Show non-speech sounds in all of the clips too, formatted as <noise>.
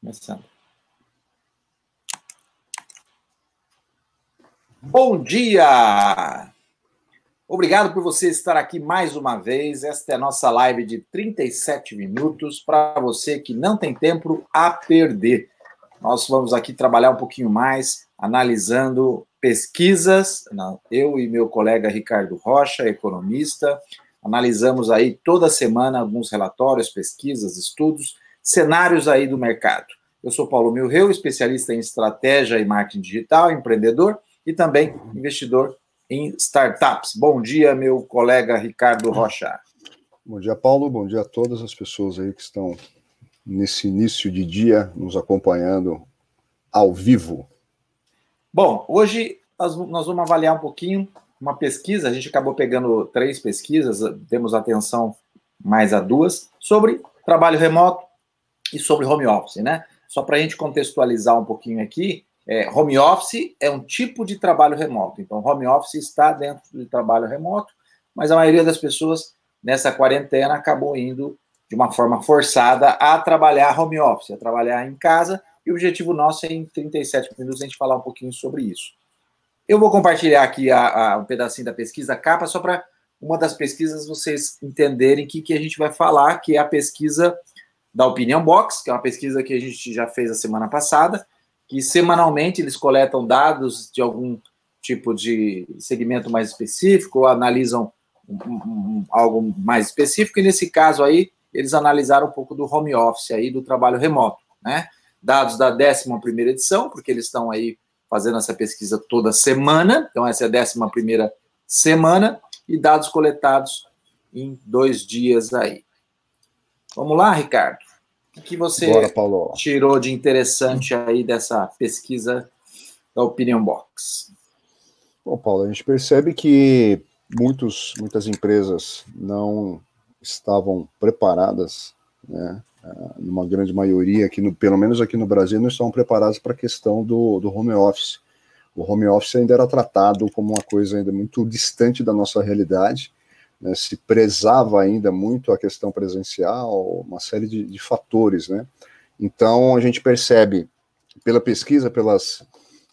Começando. Bom dia! Obrigado por você estar aqui mais uma vez. Esta é a nossa live de 37 minutos para você que não tem tempo a perder. Nós vamos aqui trabalhar um pouquinho mais, analisando pesquisas. Eu e meu colega Ricardo Rocha, economista, analisamos aí toda semana alguns relatórios, pesquisas, estudos, cenários aí do mercado. Eu sou Paulo Milreu, especialista em estratégia e marketing digital, empreendedor e também investidor em startups. Bom dia, meu colega Ricardo Rocha. Bom dia, Paulo. Bom dia a todas as pessoas aí que estão nesse início de dia nos acompanhando ao vivo. Bom, hoje nós, vamos avaliar um pouquinho uma pesquisa. A gente acabou pegando três pesquisas, temos atenção mais a duas, sobre trabalho remoto e sobre home office, né? Só para a gente contextualizar um pouquinho aqui, é, home office é um tipo de trabalho remoto. Então, home office está dentro de trabalho remoto, mas a maioria das pessoas nessa quarentena acabou indo de uma forma forçada a trabalhar home office, a trabalhar em casa. E o objetivo nosso é, em 37 minutos, a gente falar um pouquinho sobre isso. Eu vou compartilhar aqui a, a, um pedacinho da pesquisa capa, só para uma das pesquisas vocês entenderem o que, que a gente vai falar, que é a pesquisa da Opinion Box, que é uma pesquisa que a gente já fez a semana passada, que semanalmente eles coletam dados de algum tipo de segmento mais específico, analisam um, um, algo mais específico, e nesse caso aí, eles analisaram um pouco do home office aí, do trabalho remoto, né? Dados da 11 edição, porque eles estão aí fazendo essa pesquisa toda semana, então essa é a 11 semana, e dados coletados em dois dias aí. Vamos lá, Ricardo? O que você Bora, tirou de interessante aí dessa pesquisa da Opinion Box? Bom, Paulo, a gente percebe que muitos, muitas empresas não estavam preparadas, né, ah, numa grande maioria, aqui no, pelo menos aqui no Brasil, não estavam preparadas para a questão do, do home office. O home office ainda era tratado como uma coisa ainda muito distante da nossa realidade, né, se prezava ainda muito a questão presencial, uma série de, de fatores, né? Então a gente percebe pela pesquisa, pelas,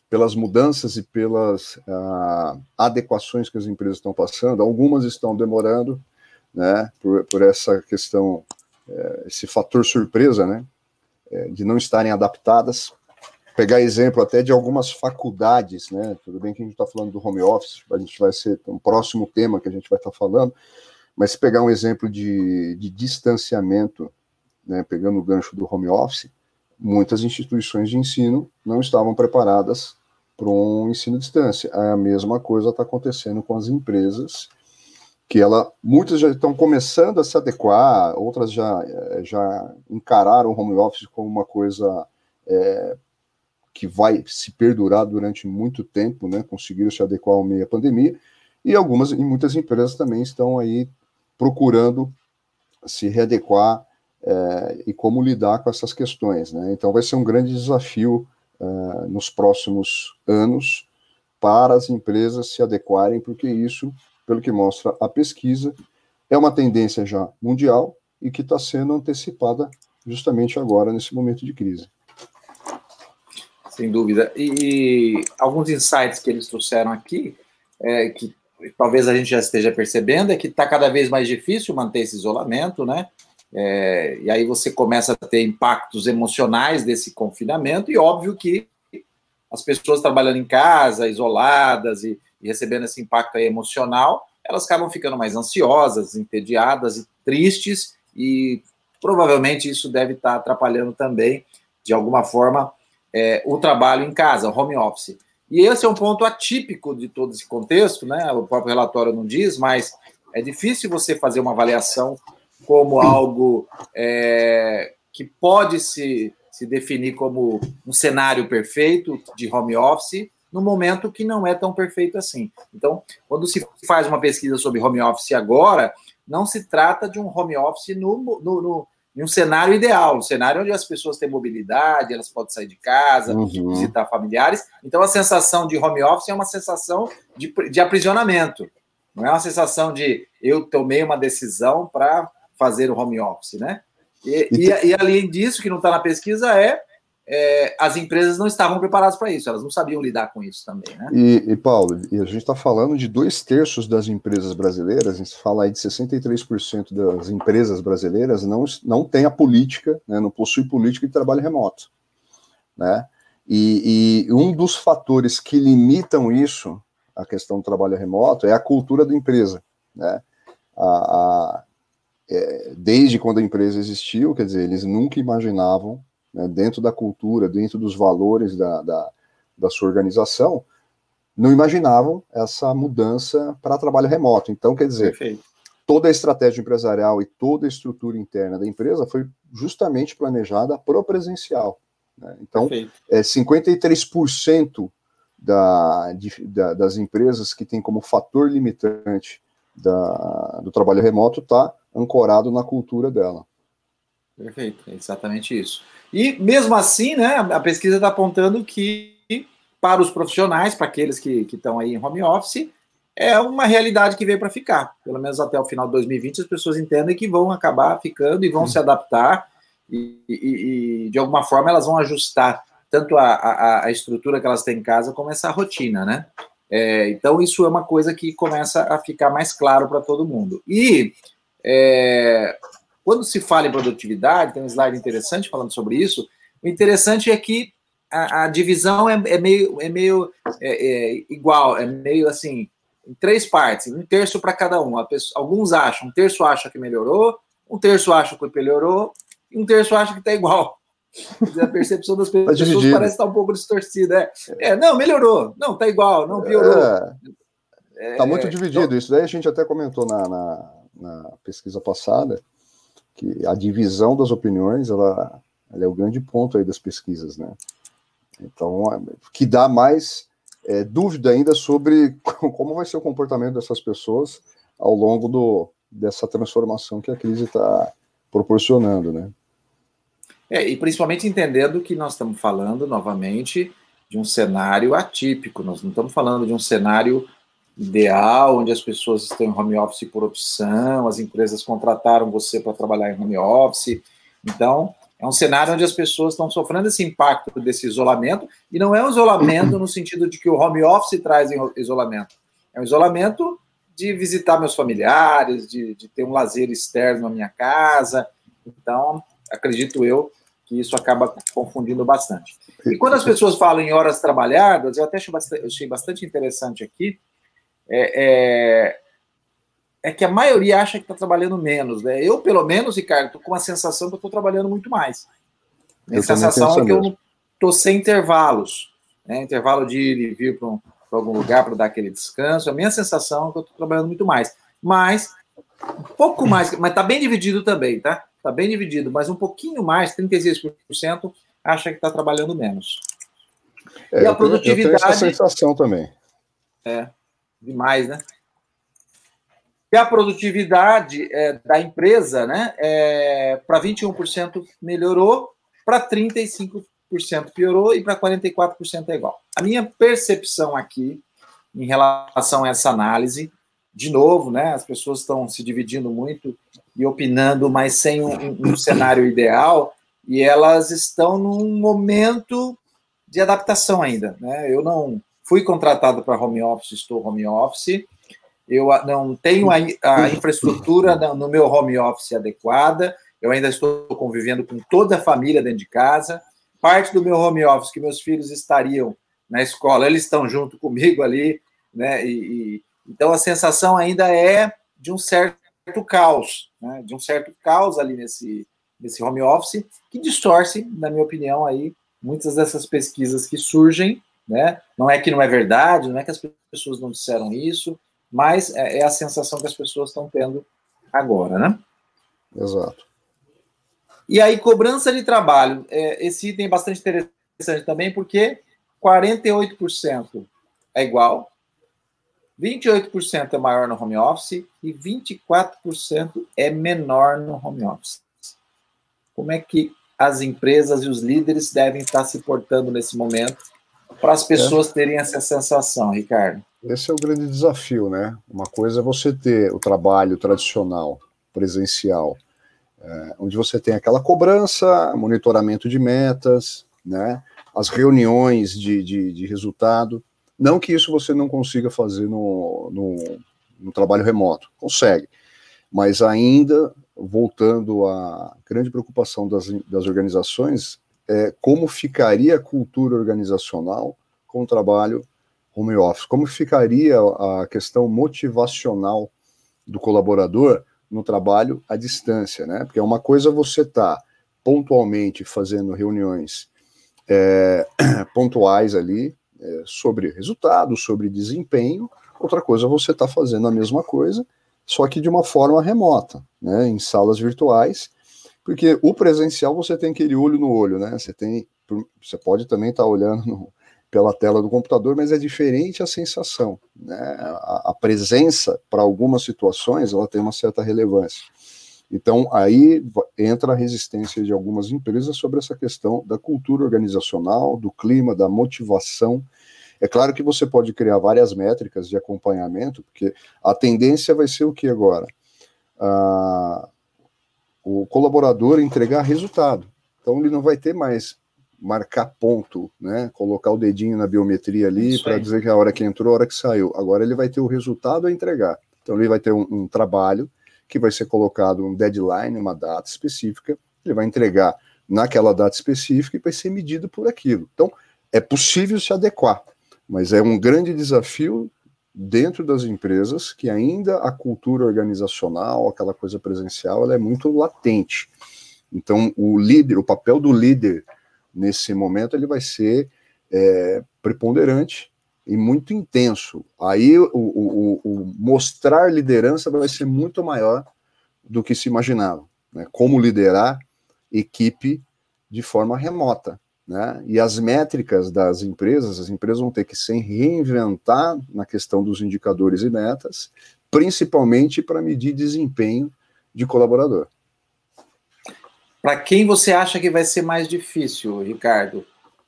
pelas mudanças e pelas uh, adequações que as empresas estão passando, algumas estão demorando, né, por, por essa questão, uh, esse fator surpresa, né, uh, de não estarem adaptadas, pegar exemplo até de algumas faculdades, né? Tudo bem que a gente está falando do home office, a gente vai ser um próximo tema que a gente vai estar tá falando, mas se pegar um exemplo de, de distanciamento, né, pegando o gancho do home office, muitas instituições de ensino não estavam preparadas para um ensino à distância. A mesma coisa está acontecendo com as empresas, que ela, muitas já estão começando a se adequar, outras já, eh, já encararam o home office como uma coisa é, que vai se perdurar durante muito tempo, né? Conseguiram se adequar ao meio pandemia, e algumas e muitas empresas também estão aí procurando se readequar é, e como lidar com essas questões, né? Então vai ser um grande desafio é, nos próximos anos para as empresas se adequarem, porque isso, pelo que mostra a pesquisa, é uma tendência já mundial e que está sendo antecipada justamente agora nesse momento de crise. Sem dúvida. E, alguns insights que eles trouxeram aqui, é, que talvez a gente já esteja percebendo, é que está cada vez mais difícil manter esse isolamento, né? É, e aí você começa a ter impactos emocionais desse confinamento, e óbvio que as pessoas trabalhando em casa, isoladas e, e recebendo esse impacto emocional, elas acabam ficando mais ansiosas, entediadas e tristes, e provavelmente isso deve estar atrapalhando também, de alguma forma, é, o trabalho em casa, home office. E esse é um ponto atípico de todo esse contexto, né? O próprio relatório não diz, mas é difícil você fazer uma avaliação como algo é, que pode se, se definir como um cenário perfeito de home office no momento que não é tão perfeito assim. Então, quando se faz uma pesquisa sobre home office agora, não se trata de um home office no, no, no em um cenário ideal, um cenário onde as pessoas têm mobilidade, elas podem sair de casa, uhum. visitar familiares. Então, a sensação de home office é uma sensação de, de aprisionamento. Não é uma sensação de eu tomei uma decisão para fazer o home office, né? E, e, e, além disso, que não está na pesquisa, é é, as empresas não estavam preparadas para isso, elas não sabiam lidar com isso também, né? E, e Paulo, e a gente está falando de dois terços das empresas brasileiras, a gente fala aí de 63% das empresas brasileiras não, não tem a política, né, não possui política de trabalho remoto, né? E, e um dos fatores que limitam isso, a questão do trabalho remoto, é a cultura da empresa, né? A, a, é, desde quando a empresa existiu, quer dizer, eles nunca imaginavam né, dentro da cultura, dentro dos valores da, da, da sua organização, não imaginavam essa mudança para trabalho remoto. Então, quer dizer, Perfeito. toda a estratégia empresarial e toda a estrutura interna da empresa foi justamente planejada para o presencial. Né? Então, é, 53% da, de, da, das empresas que tem como fator limitante da, do trabalho remoto está ancorado na cultura dela. Perfeito, é exatamente isso. E mesmo assim, né, a pesquisa está apontando que para os profissionais, para aqueles que estão aí em home office, é uma realidade que veio para ficar. Pelo menos até o final de 2020, as pessoas entendem que vão acabar ficando e vão uhum. se adaptar e, e, e, de alguma forma elas vão ajustar tanto a, a, a, estrutura que elas têm em casa como essa rotina, né? É, então isso é uma coisa que começa a ficar mais claro para todo mundo. E é, quando se fala em produtividade, tem um slide interessante falando sobre isso. O interessante é que a, a divisão é, é, meio, é meio é, é igual, é meio assim, em três partes, um terço para cada um. Pessoa, alguns acham, um terço acha que melhorou, um terço acha que melhorou, e um terço acha que está igual. A percepção das <laughs> tá pessoas tá parece estar um pouco distorcida. É, é não, melhorou. Não, está igual, não piorou. Está é, muito dividido. Então... Isso daí a gente até comentou na, na, na pesquisa passada que a divisão das opiniões ela, ela, é o grande ponto aí das pesquisas, né? Então, é, que dá mais é, dúvida ainda sobre <laughs> como vai ser o comportamento dessas pessoas ao longo do, dessa transformação que a crise está proporcionando, né? É, e principalmente entendendo que nós estamos falando novamente de um cenário atípico, nós não estamos falando de um cenário ideal, onde as pessoas estão em home office por opção, as empresas contrataram você para trabalhar em home office. Então, é um cenário onde as pessoas estão sofrendo esse impacto desse isolamento, e não é um isolamento no sentido de que o home office traz isolamento. É um isolamento de visitar meus familiares, de, de ter um lazer externo na minha casa. Então, acredito eu que isso acaba confundindo bastante. E quando as pessoas falam em horas trabalhadas, eu até achei bastante, achei bastante interessante aqui, é, é, é que a maioria acha que está trabalhando menos. Né? Eu, pelo menos, Ricardo, estou com a sensação que eu estou trabalhando muito mais. A sensação é que eu estou sem intervalos. Né? Intervalo de ir e vir para um, algum lugar para dar aquele descanso. A minha sensação é que eu estou trabalhando muito mais. Mas, um pouco mais, mas está bem dividido também, tá? Está bem dividido, mas um pouquinho mais, 36%, acha que está trabalhando menos. É, e a produtividade. Eu tenho essa sensação também. É demais, né? E a produtividade é, da empresa, né, é, para 21% melhorou, para 35% piorou e para 44% é igual. A minha percepção aqui, em relação a essa análise, de novo, né, as pessoas estão se dividindo muito e opinando, mas sem um, um cenário ideal, e elas estão num momento de adaptação ainda. Né? Eu não Fui contratado para home office, estou home office. Eu não tenho a, a infraestrutura no meu home office adequada. Eu ainda estou convivendo com toda a família dentro de casa. Parte do meu home office, que meus filhos estariam na escola, eles estão junto <laughs> comigo ali, né? E, e então a sensação ainda é de um certo caos, né? de um certo caos ali nesse, nesse home office, que distorce, na minha opinião, aí muitas dessas pesquisas que surgem né? Não é que não é verdade, não é que as pessoas não disseram isso, mas é, é a sensação que as pessoas estão tendo agora, né? Exato. E aí, cobrança de trabalho. É, esse item é bastante interessante também, porque 48% é igual, 28% é maior no home office e 24% é menor no home office. Como é que as empresas e os líderes devem estar se portando nesse momento para as pessoas é. terem essa sensação, Ricardo? Esse é o grande desafio, né? Uma coisa é você ter o trabalho tradicional, presencial, é, onde você tem aquela cobrança, monitoramento de metas, né? As reuniões de, de, de resultado. Não que isso você não consiga fazer no, no, no trabalho remoto, consegue. Mas ainda, voltando à grande preocupação das, das organizações, é como ficaria a cultura organizacional com o trabalho home office? Como ficaria a questão motivacional do colaborador no trabalho à distância, né? Porque é uma coisa você tá pontualmente fazendo reuniões é, <clears throat> pontuais ali é, sobre resultados, sobre desempenho. Outra coisa você está fazendo a mesma coisa, só que de uma forma remota, né? Em salas virtuais, porque o presencial você tem aquele olho no olho, né? Você tem, você pode também estar tá olhando no, pela tela do computador, mas é diferente a sensação. Né? A, a presença, para algumas situações, ela tem uma certa relevância. Então, aí entra a resistência de algumas empresas sobre essa questão da cultura organizacional, do clima, da motivação. É claro que você pode criar várias métricas de acompanhamento, porque a tendência vai ser o que agora? Ah, colaborador entregar resultado. Então, ele não vai ter mais marcar ponto, né? Colocar o dedinho na biometria ali para dizer que a hora que entrou, a hora que saiu. Agora ele vai ter o resultado a entregar. Então ele vai ter um, um trabalho que vai ser colocado um deadline, uma data específica, ele vai entregar naquela data específica e vai ser medido por aquilo. Então é possível se adequar, mas é um grande desafio dentro das empresas que ainda a cultura organizacional, aquela coisa presencial, ela é muito latente. Então o líder, o papel do líder nesse momento ele vai ser é, preponderante e muito intenso. Aí o, o, o, mostrar liderança vai ser muito maior do que se imaginava. Né? Como liderar equipe de forma remota. Né? E as métricas das empresas, as empresas vão ter que se reinventar na questão dos indicadores e metas, principalmente para medir desempenho de colaborador. Para quem você acha que vai ser mais difícil, Ricardo?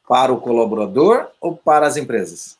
Para o colaborador ou para as empresas?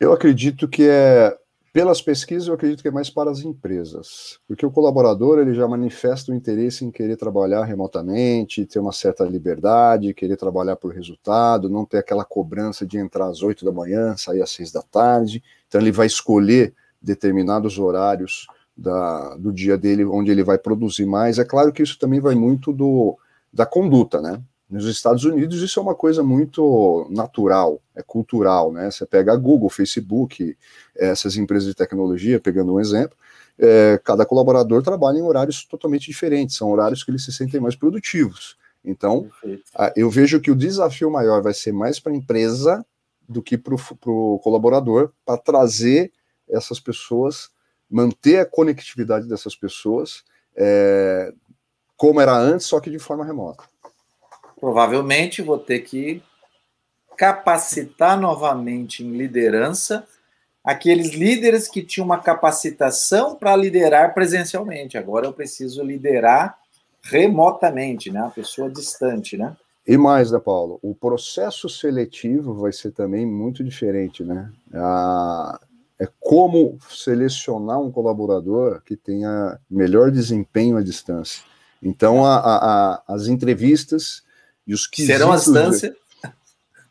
Eu acredito que é, pelas pesquisas, eu acredito que é mais para as empresas, porque o colaborador ele já manifesta o interesse em querer trabalhar remotamente, ter uma certa liberdade, querer trabalhar por resultado, não ter aquela cobrança de entrar às oito da manhã, sair às seis da tarde. Então ele vai escolher determinados horários da, do dia dele, onde ele vai produzir mais. É claro que isso também vai muito do, da conduta, né? Nos Estados Unidos isso é uma coisa muito natural, é cultural, né? Você pega Google, Facebook, essas empresas de tecnologia, pegando um exemplo, é, cada colaborador trabalha em horários totalmente diferentes, são horários que eles se sentem mais produtivos. Então, a, eu vejo que o desafio maior vai ser mais para a empresa do que para o colaborador, para trazer essas pessoas manter a conectividade dessas pessoas é, como era antes, só que de forma remota. Provavelmente vou ter que capacitar novamente em liderança aqueles líderes que tinham uma capacitação para liderar presencialmente. Agora eu preciso liderar remotamente, né? A pessoa distante, né? E mais, né, Paulo? O processo seletivo vai ser também muito diferente, né? A, é como selecionar um colaborador que tenha melhor desempenho à distância. Então, a, a, as entrevistas e os quesitos... Serão à distância?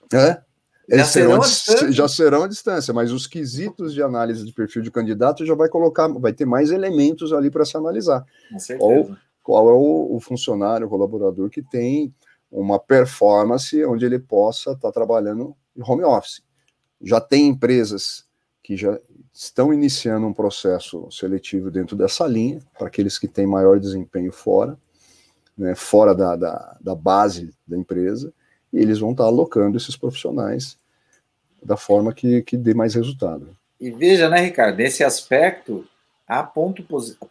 De... É? Já serão, serão já serão à distância, mas os quesitos de análise de perfil de candidato já vai colocar, vai ter mais elementos ali para se analisar. Qual, qual é o, o, funcionário, o colaborador que tem uma performance onde ele possa estar tá trabalhando em home office. Já tem empresas que já estão iniciando um processo seletivo dentro dessa linha, para aqueles que têm maior desempenho fora, né, fora da, da, da, base da empresa, e eles vão estar alocando esses profissionais da forma que, que dê mais resultado. E veja, né, Ricardo, nesse aspecto, há ponto,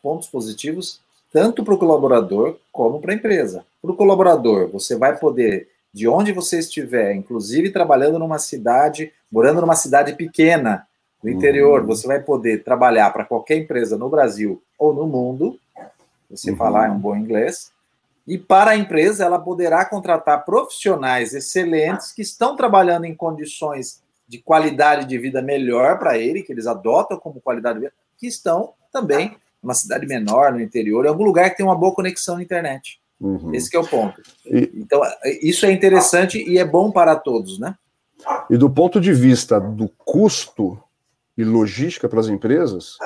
pontos positivos tanto para o colaborador como para a empresa. Para o colaborador, você vai poder, de onde você estiver, inclusive trabalhando numa cidade, morando numa cidade pequena, no interior, uhum. você vai poder trabalhar para qualquer empresa no Brasil ou no mundo, você uhum. falar um bom inglês, e para a empresa ela poderá contratar profissionais excelentes que estão trabalhando em condições de qualidade de vida melhor para ele, que eles adotam como qualidade de vida, que estão também numa cidade menor, no interior, em algum lugar que tem uma boa conexão na internet. Uhum. Esse é o ponto. E... Então, isso é interessante e é bom para todos, né? E do ponto de vista do custo e logística para as empresas,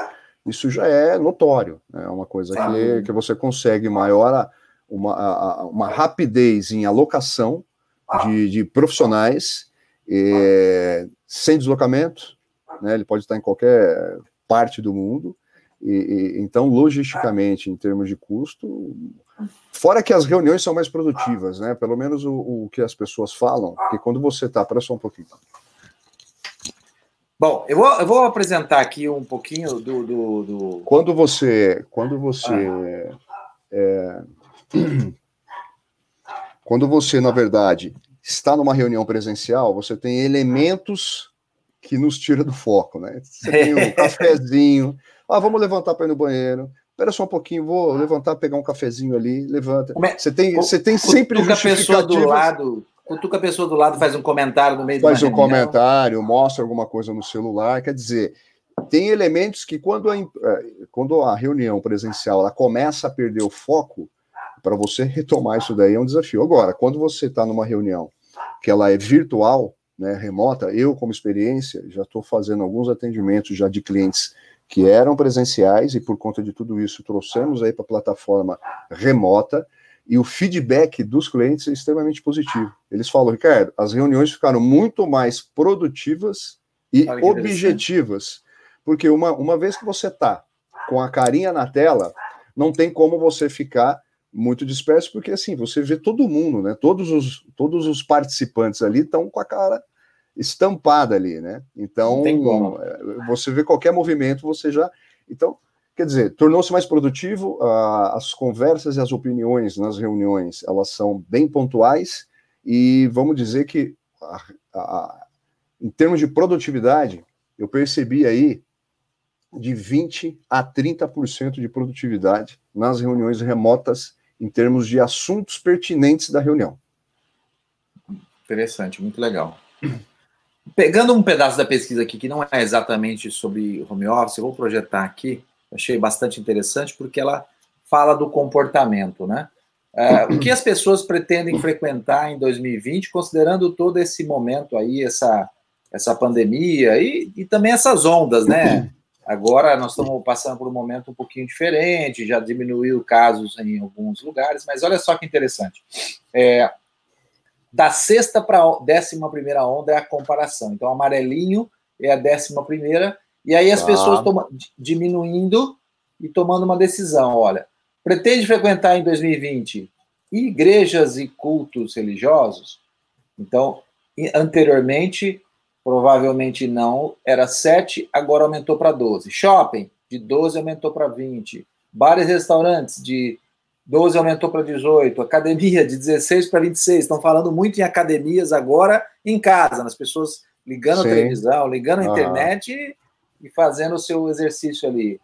isso já é notório. Né? É uma coisa que, que você consegue maior uma, uma rapidez em alocação de, de profissionais é, sem deslocamento, né? ele pode estar em qualquer parte do mundo. E, e, então, logisticamente, em termos de custo, fora que as reuniões são mais produtivas, né? Pelo menos o, o que as pessoas falam, que quando você está, para só um pouquinho. Bom, eu vou, eu vou apresentar aqui um pouquinho do, do, do... Quando você, quando você, ah. é, <clears throat> quando você, na verdade, está numa reunião presencial, você tem elementos que nos tira do foco, né? Você tem um <laughs> cafezinho, ah, vamos levantar para ir no banheiro. Espera só um pouquinho, vou levantar, pegar um cafezinho ali, levanta. É? Você tem, você tem sempre a pessoa do lado, cutuca a pessoa do lado, faz um comentário no meio Faz um reunião. comentário, mostra alguma coisa no celular, quer dizer, tem elementos que quando a, é, quando a reunião presencial ela começa a perder o foco, para você retomar isso daí é um desafio. Agora, quando você está numa reunião que ela é virtual, né, remota, eu como experiência já estou fazendo alguns atendimentos já de clientes que eram presenciais e por conta de tudo isso trouxemos aí para a plataforma remota e o feedback dos clientes é extremamente positivo. Eles falam, Ricardo, as reuniões ficaram muito mais produtivas e objetivas, porque uma, uma vez que você está com a carinha na tela, não tem como você ficar muito disperso, porque assim, você vê todo mundo, né? Todos os, todos os participantes ali estão com a cara estampada ali, né? Então, é, você vê qualquer movimento, você já. Então, quer dizer, tornou-se mais produtivo, as conversas e as opiniões nas reuniões, elas são bem pontuais, e vamos dizer que, a, a, em termos de produtividade, eu percebi aí de 20% a 30% de produtividade nas reuniões remotas, em termos de assuntos pertinentes da reunião. Interessante, muito legal. Pegando um pedaço da pesquisa aqui, que não é exatamente sobre home office, eu vou projetar aqui, achei bastante interessante, porque ela fala do comportamento, né? É, o que as pessoas pretendem frequentar em 2020, considerando todo esse momento aí, essa, essa pandemia e, e também essas ondas, né? Agora nós estamos passando por um momento um pouquinho diferente, já diminuiu casos em alguns lugares, mas olha só que interessante. É, da sexta para a décima primeira onda é a comparação. Então, amarelinho é a décima primeira, e aí as ah. pessoas toma, diminuindo e tomando uma decisão. Olha, pretende frequentar em 2020 igrejas e cultos religiosos? Então, anteriormente, provavelmente não, era 7, agora aumentou para 12. Shopping, de 12 aumentou para 20. Bares e restaurantes, de 12 aumentou para 18, academia de 16 para 26. Estão falando muito em academias agora em casa, nas pessoas ligando Sim. a televisão, ligando a internet e, e, fazendo o seu exercício ali.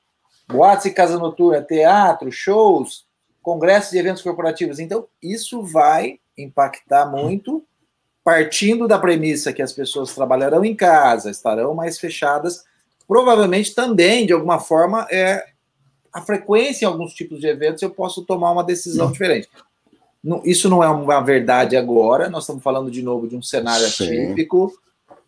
Boates e casa noturna, teatro, shows, congressos e eventos corporativos. Então, isso vai impactar muito, partindo da premissa que as pessoas trabalharão em casa, estarão mais fechadas, provavelmente também, de alguma forma, é, a frequência em alguns tipos de eventos eu posso tomar uma decisão não. diferente. isso não é uma verdade agora, nós estamos falando de novo de um cenário Sim. atípico,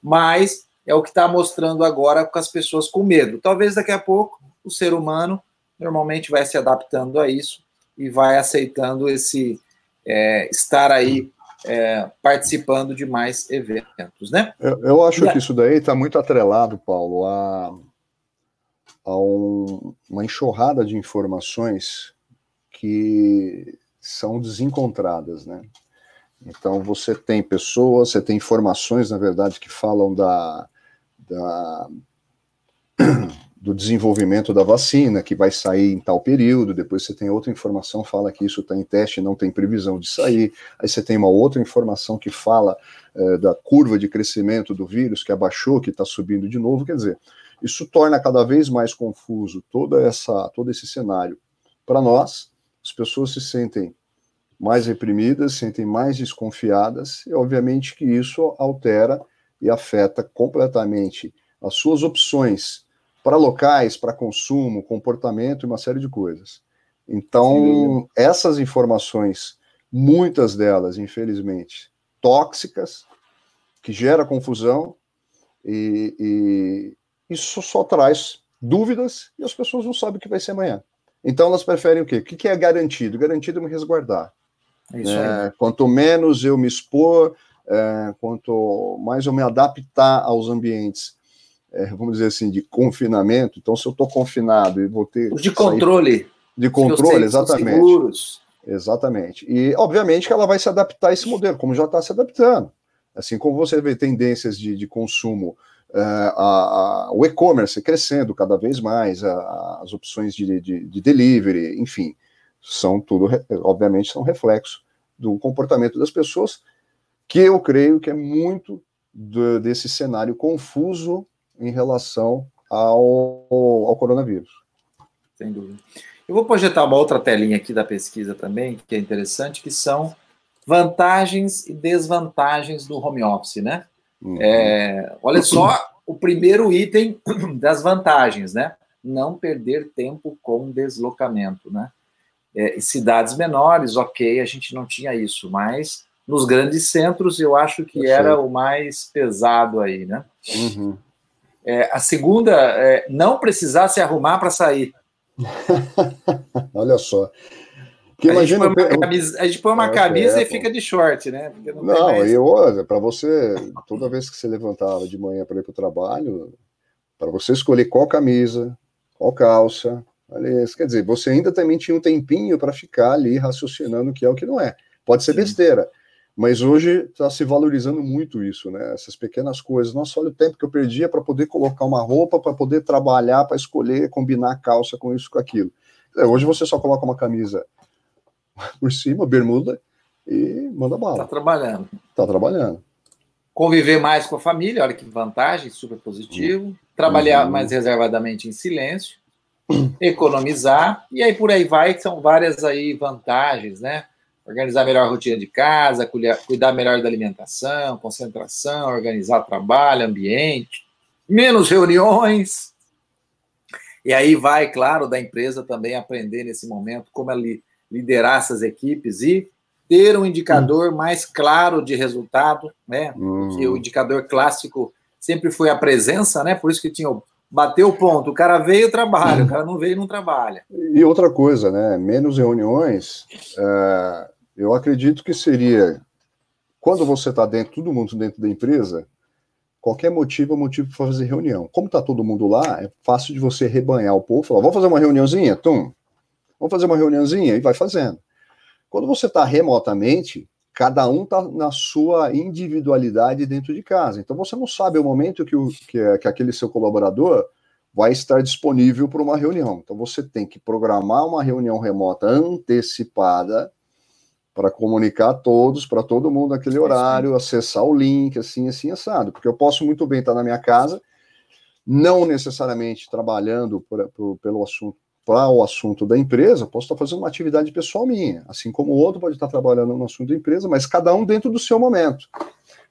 mas é o que está mostrando agora com as pessoas com medo. Talvez daqui a pouco o ser humano normalmente vai se adaptando a isso e vai aceitando esse é, estar aí é, participando de mais eventos, né? Eu, eu acho que isso daí está muito atrelado, Paulo, a a um, uma enxurrada de informações que são desencontradas, né? Então você tem pessoas, você tem informações, na verdade, que falam da, da <clears throat> do desenvolvimento da vacina, que vai sair em tal período, depois você tem outra informação fala que isso está em teste não tem previsão de sair, aí você tem uma outra informação que fala é, da curva de crescimento do vírus, que abaixou, que está subindo de novo, quer dizer, isso torna cada vez mais confuso toda essa, todo esse cenário. Para nós, as pessoas se sentem mais reprimidas, se sentem mais desconfiadas, e obviamente que isso altera e afeta completamente as suas opções para locais, para consumo, comportamento e uma série de coisas. Então, essas informações, muitas delas, infelizmente, tóxicas, que gera confusão, e, e isso só traz dúvidas e as pessoas não sabem o que vai ser amanhã. Então elas preferem o quê? O que é garantido? Garantido é me resguardar. É é, quanto menos eu me expor, é, quanto mais eu me adaptar aos ambientes, é, vamos dizer assim, de confinamento. Então, se eu estou confinado e vou ter. De controle. De controle, exatamente. Seguros. Exatamente. E, obviamente, que ela vai se adaptar a esse modelo, como já está se adaptando. Assim como você vê tendências de, de consumo, uh, a, a, o e-commerce crescendo cada vez mais, a, as opções de, de, de, delivery, enfim, são tudo, obviamente, são reflexo do comportamento das pessoas, que eu creio que é muito do, desse cenário confuso em relação ao, ao coronavírus. Sem dúvida. Eu vou projetar uma outra telinha aqui da pesquisa também, que é interessante, que são vantagens e desvantagens do home office, né? Uhum. É, olha só o primeiro item <clears throat> das vantagens, né? Não perder tempo com deslocamento, né? É, cidades menores, ok, a gente não tinha isso, mas nos grandes centros eu acho que era o mais pesado aí, né? Uhum. É, a segunda, é não precisar se arrumar para sair. <laughs> Olha só. Que a, imagina, gente põe camisa, a gente põe uma camisa e fica de short, né? não, não e outra, para você, toda vez que você levantava de manhã para ir para o trabalho, para você escolher qual camisa, qual calça, olha quer dizer, você ainda também tinha um tempinho para ficar ali raciocinando o que é o que não é. Pode ser Sim. besteira, mas hoje está se valorizando muito isso, né? Essas pequenas coisas. Nossa, olha o tempo que eu perdia para poder colocar uma roupa, para poder trabalhar, para escolher, combinar a calça com isso, com aquilo. Hoje você só coloca uma camisa <laughs> por cima, bermuda, e manda bala. Tá trabalhando. Tá trabalhando. Conviver mais com a família, olha que vantagem, super positivo. Uhum. Trabalhar uhum. mais reservadamente em silêncio. <clears throat> Economizar, e aí por aí vai, que são várias aí vantagens, né? Organizar melhor a rotina de casa, cuidar melhor da alimentação, concentração, organizar trabalho, ambiente, menos reuniões. E aí vai, claro, da empresa também aprender nesse momento como ela liderar essas equipes e ter um indicador hum. mais claro de resultado, né? Hum. Que o indicador clássico sempre foi a presença, né? Por isso que tinha o bateu o ponto, o cara veio trabalha, o cara não veio não trabalha. E outra coisa, né? Menos reuniões, uh, eu acredito que seria quando você está dentro, todo mundo dentro da empresa, qualquer motivo é motivo para fazer reunião. Como está todo mundo lá, é fácil de você rebanhar o povo, falar, vamos fazer uma reuniãozinha, tum, Vamos fazer uma reuniãozinha e vai fazendo. Quando você está remotamente, cada um está na sua individualidade dentro de casa. Então você não sabe o momento que, o, que, é, que aquele seu colaborador vai estar disponível para uma reunião. Então você tem que programar uma reunião remota antecipada para comunicar a todos, para todo mundo naquele horário, acessar o link, assim, assim, assado. Porque eu posso muito bem estar na minha casa, não necessariamente trabalhando por, por, pelo assunto para o assunto da empresa, posso estar fazendo uma atividade pessoal minha, assim como o outro pode estar trabalhando no assunto da empresa, mas cada um dentro do seu momento.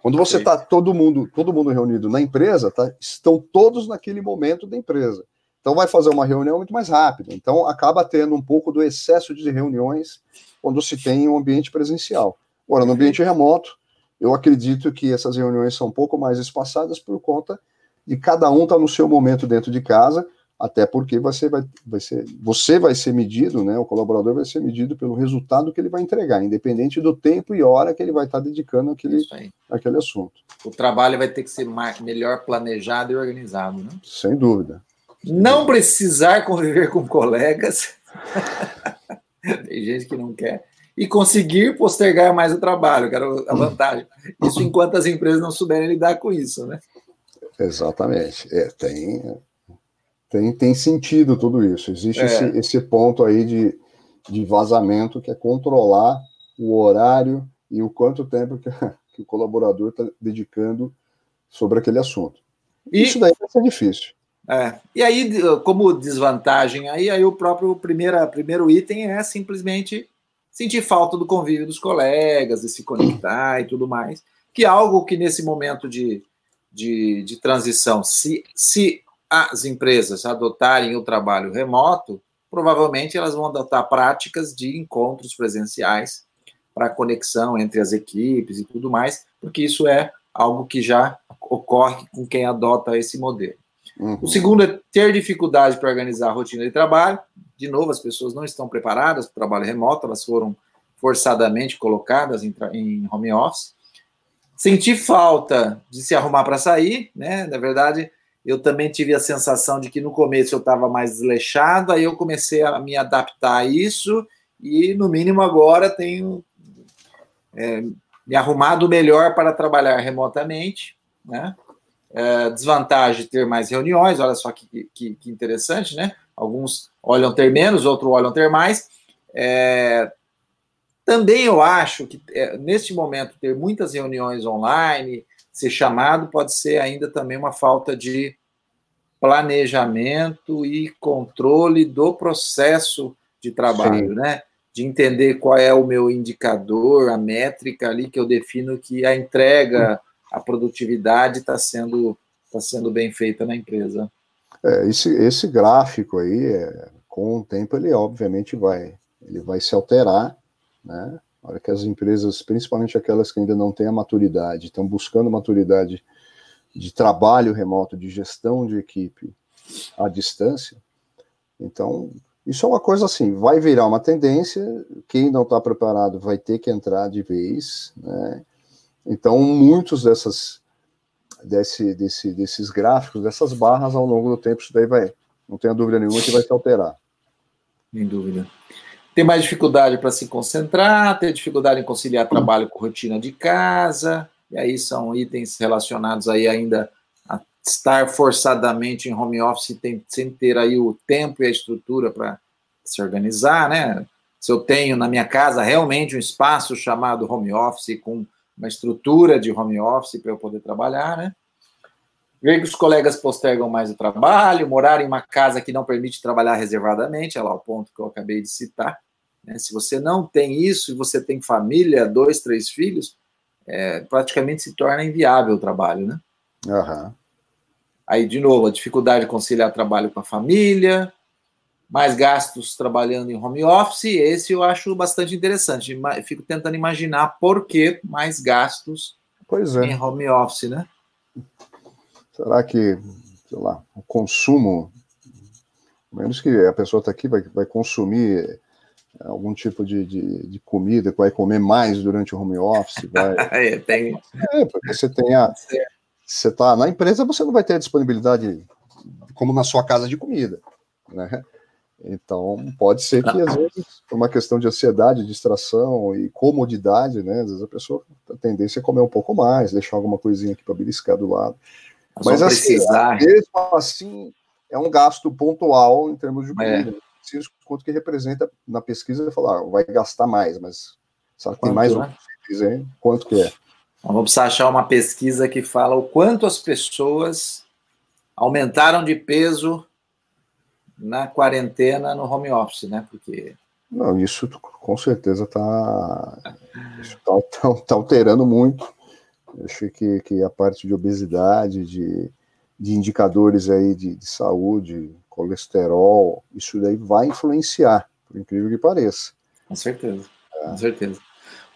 Quando você está todo mundo, todo mundo reunido na empresa, tá, estão todos naquele momento da empresa. Então vai fazer uma reunião muito mais rápida. Então acaba tendo um pouco do excesso de reuniões quando se tem um ambiente presencial. Agora, no ambiente remoto, eu acredito que essas reuniões são um pouco mais espaçadas por conta de cada um estar tá no seu momento dentro de casa, até porque você vai, vai ser, você vai ser medido, né? O colaborador vai ser medido pelo resultado que ele vai entregar, independente do tempo e hora que ele vai estar dedicando àquele, àquele assunto. O trabalho vai ter que ser mais, melhor planejado e organizado, né? Sem dúvida. Não precisar conviver com colegas. <laughs> Tem gente que não quer. E conseguir postergar mais o trabalho, que era a vantagem. Isso enquanto as empresas não souberem lidar com isso, né? Exatamente. É, tem, tem, tem sentido tudo isso. Existe é. esse, esse ponto aí de, de vazamento que é controlar o horário e o quanto tempo que, que o colaborador está dedicando sobre aquele assunto. E, isso daí vai ser difícil. É. E aí, como desvantagem, aí, aí o próprio primeira, primeiro item é simplesmente sentir falta do convívio dos colegas, de se conectar e tudo mais, que é algo que nesse momento de, de, de transição, se, se as empresas adotarem o trabalho remoto, provavelmente elas vão adotar práticas de encontros presenciais para conexão entre as equipes e tudo mais, porque isso é algo que já ocorre com quem adota esse modelo. Uhum. O segundo é ter dificuldade para organizar a rotina de trabalho. De novo, as pessoas não estão preparadas para o trabalho remoto, elas foram forçadamente colocadas em, em home office. Sentir falta de se arrumar para sair, né? Na verdade, eu também tive a sensação de que no começo eu estava mais desleixado, aí eu comecei a me adaptar a isso e, no mínimo, agora tenho é, me arrumado melhor para trabalhar remotamente, né? É, desvantagem ter mais reuniões, olha só que, que, que, interessante, né? Alguns olham ter menos, outros olham ter mais. É, também eu acho que é, neste momento ter muitas reuniões online, ser chamado, pode ser ainda também uma falta de planejamento e controle do processo de trabalho, Sim. né? de entender qual é o meu indicador, a métrica ali que eu defino que a entrega, a produtividade está sendo, tá sendo bem feita na empresa. É, esse, esse gráfico aí, é, com o tempo, ele obviamente vai, ele vai se alterar, né? Na hora que as empresas, principalmente aquelas que ainda não têm a maturidade, estão buscando maturidade de trabalho remoto, de gestão de equipe à distância, então isso é uma coisa assim, vai virar uma tendência, quem não está preparado vai ter que entrar de vez, né? Então, muitos dessas, desse, desse, desses gráficos, dessas barras, ao longo do tempo, isso daí vai, não tenha dúvida nenhuma que vai se alterar. Sem dúvida. Ter mais dificuldade para se concentrar, ter dificuldade em conciliar trabalho com rotina de casa, e aí são itens relacionados aí ainda estar forçadamente em home office tem, sem ter aí o tempo e a estrutura para se organizar, né? Se eu tenho na minha casa realmente um espaço chamado home office com uma estrutura de home office para eu poder trabalhar, né? Ver que os colegas postergam mais o trabalho, morar em uma casa que não permite trabalhar reservadamente, é lá o ponto que eu acabei de citar. Né? Se você não tem isso e você tem família, dois, três filhos, é, praticamente se torna inviável o trabalho, né? Uhum. Aí, de novo, a dificuldade de conciliar trabalho com a família, mais gastos trabalhando em home office, esse eu acho bastante interessante. Fico tentando imaginar por que mais gastos é. em home office, né? Será que, sei lá, o consumo, menos que a pessoa está aqui, vai, vai consumir algum tipo de, de, de, comida, vai comer mais durante o home office, vai... <laughs> é, tem... é, porque você tem a, você está na empresa, você não vai ter a disponibilidade como na sua casa de comida, né? Então, pode ser que, às vezes, por uma questão de ansiedade, distração e comodidade, né? Às vezes a pessoa a tendência é comer um pouco mais, deixar alguma coisinha aqui para beliscar do lado. Mas, Mas assim, mesmo assim, é um gasto pontual em termos de comida. É. Preciso quanto que representa na pesquisa falar, ah, vai gastar mais, mas sabe, tem mais né? um, quanto que é? Vamos precisar achar uma pesquisa que fala o quanto as pessoas aumentaram de peso na quarentena no home office, né? Porque. Não, isso com certeza está tá, <laughs> tá, tá, alterando muito. Eu acho que, que a parte de obesidade, de, de indicadores aí de, de saúde, colesterol, isso daí vai influenciar, por incrível que pareça. Com certeza, é. com certeza.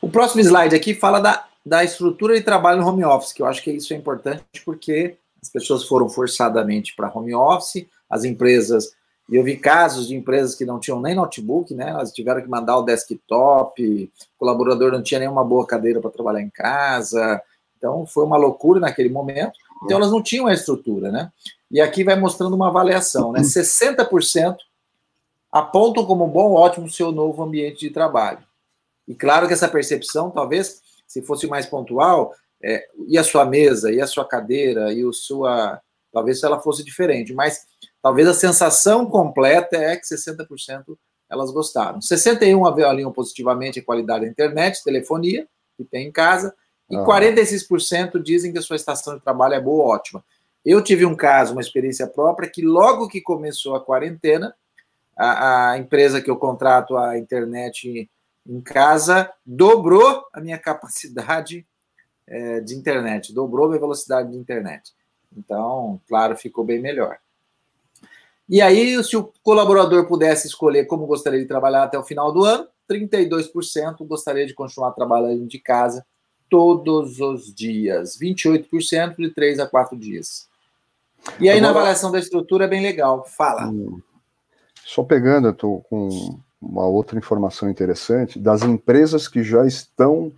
O próximo slide aqui fala da da estrutura de trabalho no home office, que eu acho que isso é importante porque as pessoas foram forçadamente para home office, as empresas, e eu vi casos de empresas que não tinham nem notebook, né? Elas tiveram que mandar o desktop, o colaborador não tinha nenhuma boa cadeira para trabalhar em casa. Então foi uma loucura naquele momento. Então elas não tinham a estrutura, né? E aqui vai mostrando uma avaliação, né? <laughs> 60% apontam como bom, ótimo seu novo ambiente de trabalho. E claro que essa percepção talvez se fosse mais pontual, é, e a sua mesa, e a sua cadeira, e o sua. Talvez ela fosse diferente, mas talvez a sensação completa é que 60% elas gostaram. 61 avaliam positivamente a qualidade da internet, telefonia, que tem em casa, e ah. 46% dizem que a sua estação de trabalho é boa, ótima. Eu tive um caso, uma experiência própria, que logo que começou a quarentena, a, a empresa que eu contrato a internet em casa dobrou a minha capacidade é, de internet, dobrou a minha velocidade de internet. Então, claro, ficou bem melhor. E aí, se o colaborador pudesse escolher como gostaria de trabalhar até o final do ano, 32% gostaria de continuar trabalhando de casa todos os dias, 28% de 3 a 4 dias. E aí, Agora, na avaliação da estrutura, é bem legal. Fala. Hum, só pegando, eu estou com uma outra informação interessante, das empresas que já estão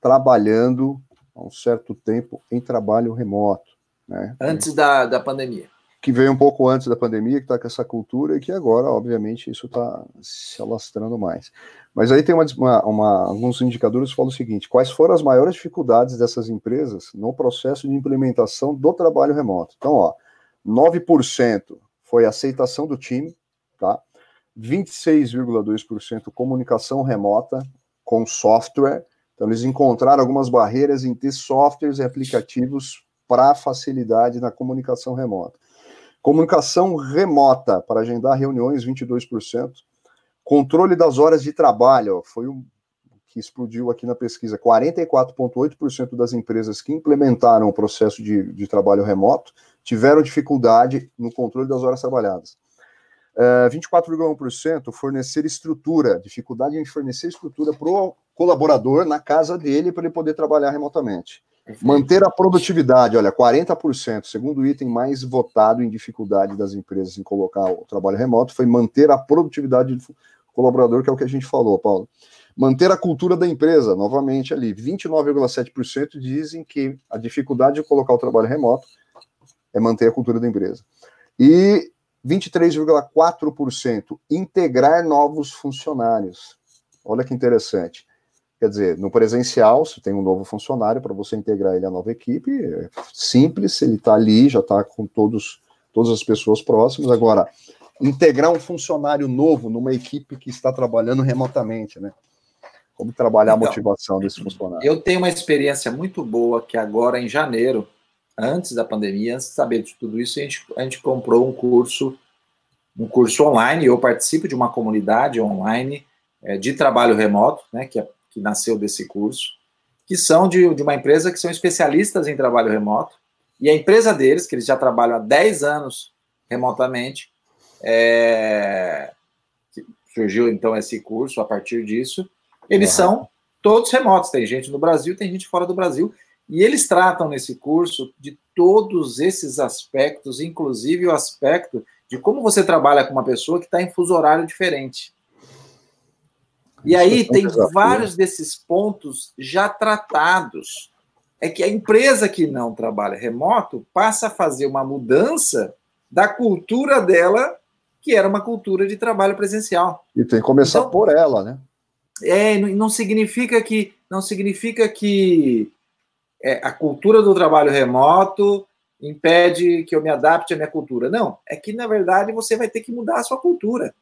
trabalhando há um certo tempo em trabalho remoto. Né? Antes da, da pandemia que veio um pouco antes da pandemia, que está com essa cultura, e que agora, obviamente, isso está se alastrando mais. Mas aí tem uma, uma, uma, alguns indicadores que falam o seguinte: quais foram as maiores dificuldades dessas empresas no processo de implementação do trabalho remoto? Então, ó, 9% foi aceitação do time, tá? 26,2% comunicação remota com software. Então, eles encontraram algumas barreiras em ter softwares e aplicativos para facilidade na comunicação remota. Comunicação remota para agendar reuniões, 22%. Controle das horas de trabalho, foi o que explodiu aqui na pesquisa. 44,8% das empresas que implementaram o processo de, de trabalho remoto tiveram dificuldade no controle das horas trabalhadas. Uh, 24,1% fornecer estrutura, dificuldade em fornecer estrutura para o colaborador na casa dele para ele poder trabalhar remotamente. Manter a produtividade, olha, 40%, segundo item mais votado em dificuldade das empresas em colocar o trabalho remoto, foi manter a produtividade do colaborador, que é o que a gente falou, Paulo. Manter a cultura da empresa, novamente ali, 29,7% dizem que a dificuldade de colocar o trabalho remoto é manter a cultura da empresa. E 23,4% integrar novos funcionários. Olha que interessante. Quer dizer, no presencial, se tem um novo funcionário, para você integrar ele à nova equipe, é simples, ele está ali, já está com todos, todas as pessoas próximas. Agora, integrar um funcionário novo numa equipe que está trabalhando remotamente, né? Como trabalhar então, a motivação desse funcionário? Eu tenho uma experiência muito boa que agora, em janeiro, antes da pandemia, antes de saber de tudo isso, a gente, a gente comprou um curso, um curso online. Eu participo de uma comunidade online é, de trabalho remoto, né? Que é que nasceu desse curso, que são de, de uma empresa que são especialistas em trabalho remoto, e a empresa deles, que eles já trabalham há 10 anos remotamente, é, surgiu então esse curso a partir disso, eles uhum. são todos remotos, tem gente no Brasil, tem gente fora do Brasil, e eles tratam nesse curso de todos esses aspectos, inclusive o aspecto de como você trabalha com uma pessoa que está em fuso horário diferente. E aí é tem vários desses pontos já tratados. É que a empresa que não trabalha remoto passa a fazer uma mudança da cultura dela, que era uma cultura de trabalho presencial. E tem que começar então, por ela, né? É, não significa que não significa que é, a cultura do trabalho remoto impede que eu me adapte à minha cultura. Não, é que na verdade você vai ter que mudar a sua cultura.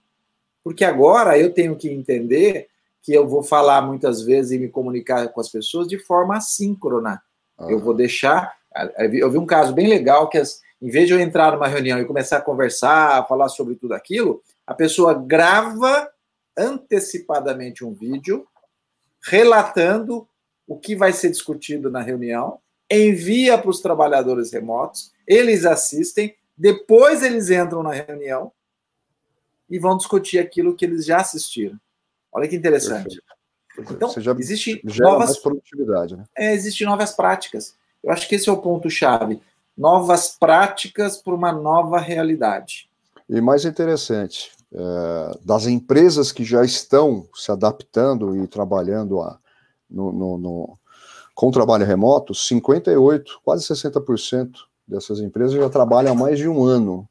Porque agora eu tenho que entender que eu vou falar muitas vezes e me comunicar com as pessoas de forma assíncrona. Uhum. Eu vou deixar. Eu vi um caso bem legal que, as, em vez de eu entrar numa reunião e começar a conversar, a falar sobre tudo aquilo, a pessoa grava antecipadamente um vídeo relatando o que vai ser discutido na reunião, envia para os trabalhadores remotos, eles assistem, depois eles entram na reunião e vão discutir aquilo que eles já assistiram. Olha que interessante. Perfeito. Então, já, existe novas produtividade, né? É, existem novas práticas. Eu acho que esse é o ponto chave. Novas práticas para uma nova realidade. E mais interessante, é, das empresas que já estão se adaptando e trabalhando a, no, no, no, com trabalho remoto, 58, quase 60% dessas empresas já trabalham há mais de um ano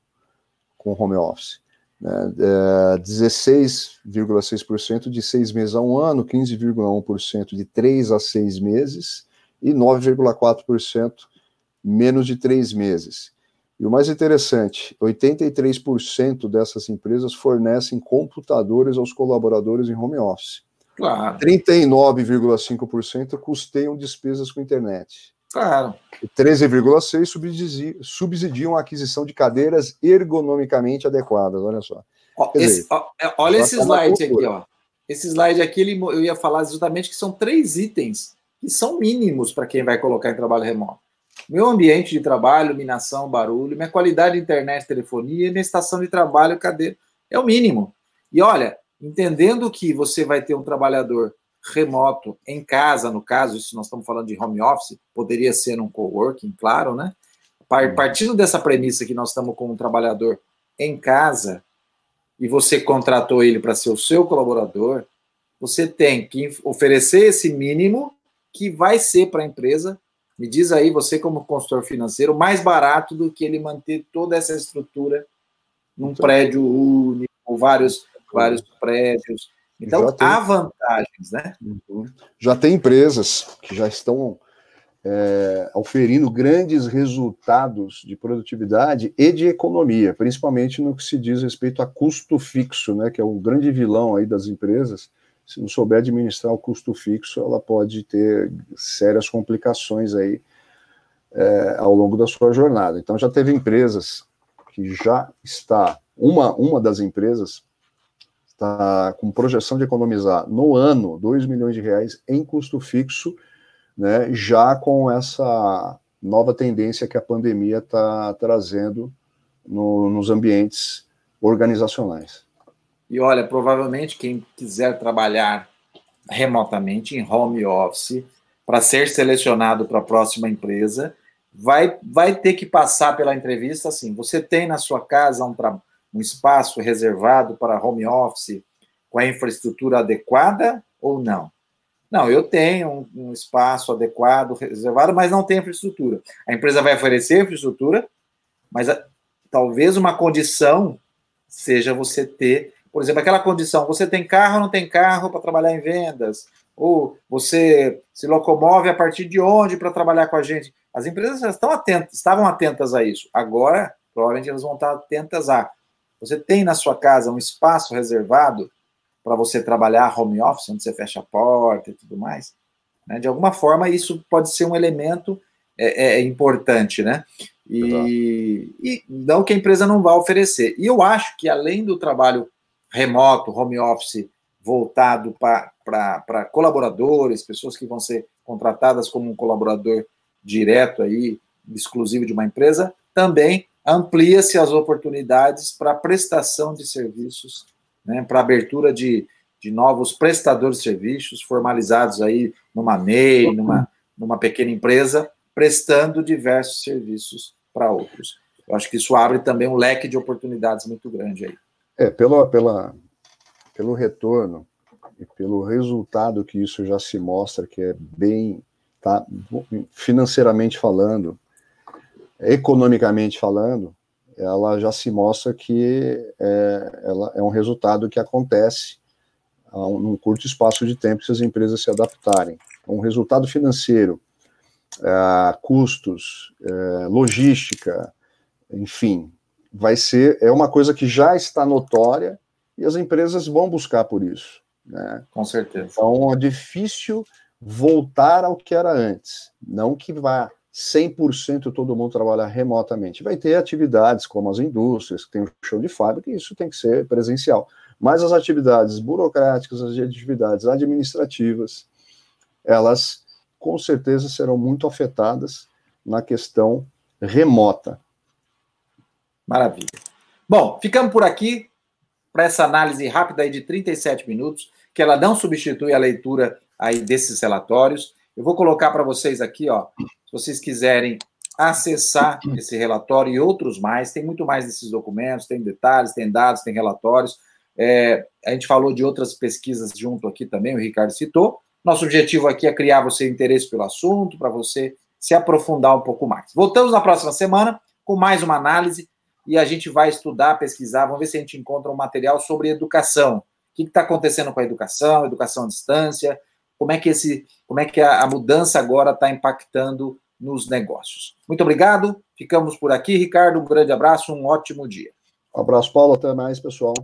com home office né, é, 16,6% de seis meses a um ano, 15,1% de três a seis meses e 9,4% menos de três meses. E o mais interessante, 83% dessas empresas fornecem computadores aos colaboradores em home office. Claro. 39,5% custeiam despesas com internet. Claro. 13,6 subsidiam, subsidiam a aquisição de cadeiras ergonomicamente adequadas, olha só. Ó, esse, ó, é, olha esse tá slide aqui, ó. Esse slide aqui, ele, eu ia falar justamente que são três itens que são mínimos para quem vai colocar em trabalho remoto. meu ambiente de trabalho, iluminação, barulho, minha qualidade de internet, telefonia, minha estação de trabalho, cadeira. É o mínimo. E olha, entendendo que você vai ter um trabalhador remoto em casa, no caso, isso nós estamos falando de home office, poderia ser um coworking, claro, né? Partindo dessa premissa que nós estamos com um trabalhador em casa e você contratou ele para ser o seu colaborador, você tem que oferecer esse mínimo que vai ser para a empresa. Me diz aí, você como consultor financeiro, mais barato do que ele manter toda essa estrutura num prédio único, vários, vários prédios. Então, tem, há vantagens, né? Uhum. Já tem empresas que já estão é, oferindo grandes resultados de produtividade e de economia, principalmente no que se diz respeito a custo fixo, né, que é o grande vilão aí das empresas. Se não souber administrar o custo fixo, ela pode ter sérias complicações aí é, ao longo da sua jornada. Então já teve empresas que já está uma uma das empresas está com projeção de economizar no ano 2 milhões de reais em custo fixo, né, já com essa nova tendência que a pandemia está trazendo no, nos ambientes organizacionais. E olha, provavelmente quem quiser trabalhar remotamente, em home office, para ser selecionado para a próxima empresa, vai, vai ter que passar pela entrevista assim. Você tem na sua casa um trabalho um espaço reservado para home office com a infraestrutura adequada ou não? Não, eu tenho um, um, espaço adequado, reservado, mas não tenho infraestrutura. A empresa vai oferecer infraestrutura, mas a, talvez uma condição seja você ter, por exemplo, aquela condição: você tem carro ou não tem carro para trabalhar em vendas? Ou você se locomove a partir de onde para trabalhar com a gente? As empresas já estão atentas, estavam atentas a isso. Agora, provavelmente elas vão estar atentas a você tem na sua casa um espaço reservado para você trabalhar home office, onde você fecha a porta e tudo mais. Né? De alguma forma, isso pode ser um elemento é, é, é importante, né? E, e, não que a empresa não vá oferecer. E eu acho que além do trabalho remoto, home office, voltado para colaboradores, pessoas que vão ser contratadas como um colaborador direto aí, exclusivo de uma empresa, também amplia-se as oportunidades para prestação de serviços, né, para abertura de, de novos prestadores de serviços formalizados aí numa MEI, numa, numa pequena empresa, prestando diversos serviços para outros. Eu acho que isso abre também um leque de oportunidades muito grande aí. É, pelo, pela, pelo retorno e pelo resultado que isso já se mostra, que é bem, tá, financeiramente falando, economicamente falando, ela já se mostra que é, ela é um resultado que acontece um, num curto espaço de tempo se as empresas se adaptarem. Um resultado financeiro, é, custos, é, logística, enfim, vai ser é uma coisa que já está notória e as empresas vão buscar por isso. Né? Com certeza. Então é difícil voltar ao que era antes. Não que vá 100% todo mundo trabalhar remotamente. Vai ter atividades como as indústrias, que tem o show de fábrica, e isso tem que ser presencial. Mas as atividades burocráticas, as atividades administrativas, elas com certeza serão muito afetadas na questão remota. Maravilha. Bom, ficamos por aqui para essa análise rápida aí de 37 minutos, que ela não substitui a leitura aí desses relatórios. Eu vou colocar para vocês aqui, ó, se vocês quiserem acessar esse relatório e outros mais, tem muito mais desses documentos, tem detalhes, tem dados, tem relatórios. É, a gente falou de outras pesquisas junto aqui também, o Ricardo citou. Nosso objetivo aqui é criar você interesse pelo assunto, para você se aprofundar um pouco mais. Voltamos na próxima semana com mais uma análise e a gente vai estudar, pesquisar, vamos ver se a gente encontra um material sobre educação. O que está acontecendo com a educação, educação à distância, como é que, esse, como é que a, a mudança agora está impactando nos negócios. Muito obrigado, ficamos por aqui. Ricardo, um grande abraço, um ótimo dia. Um abraço, Paulo, até mais, pessoal.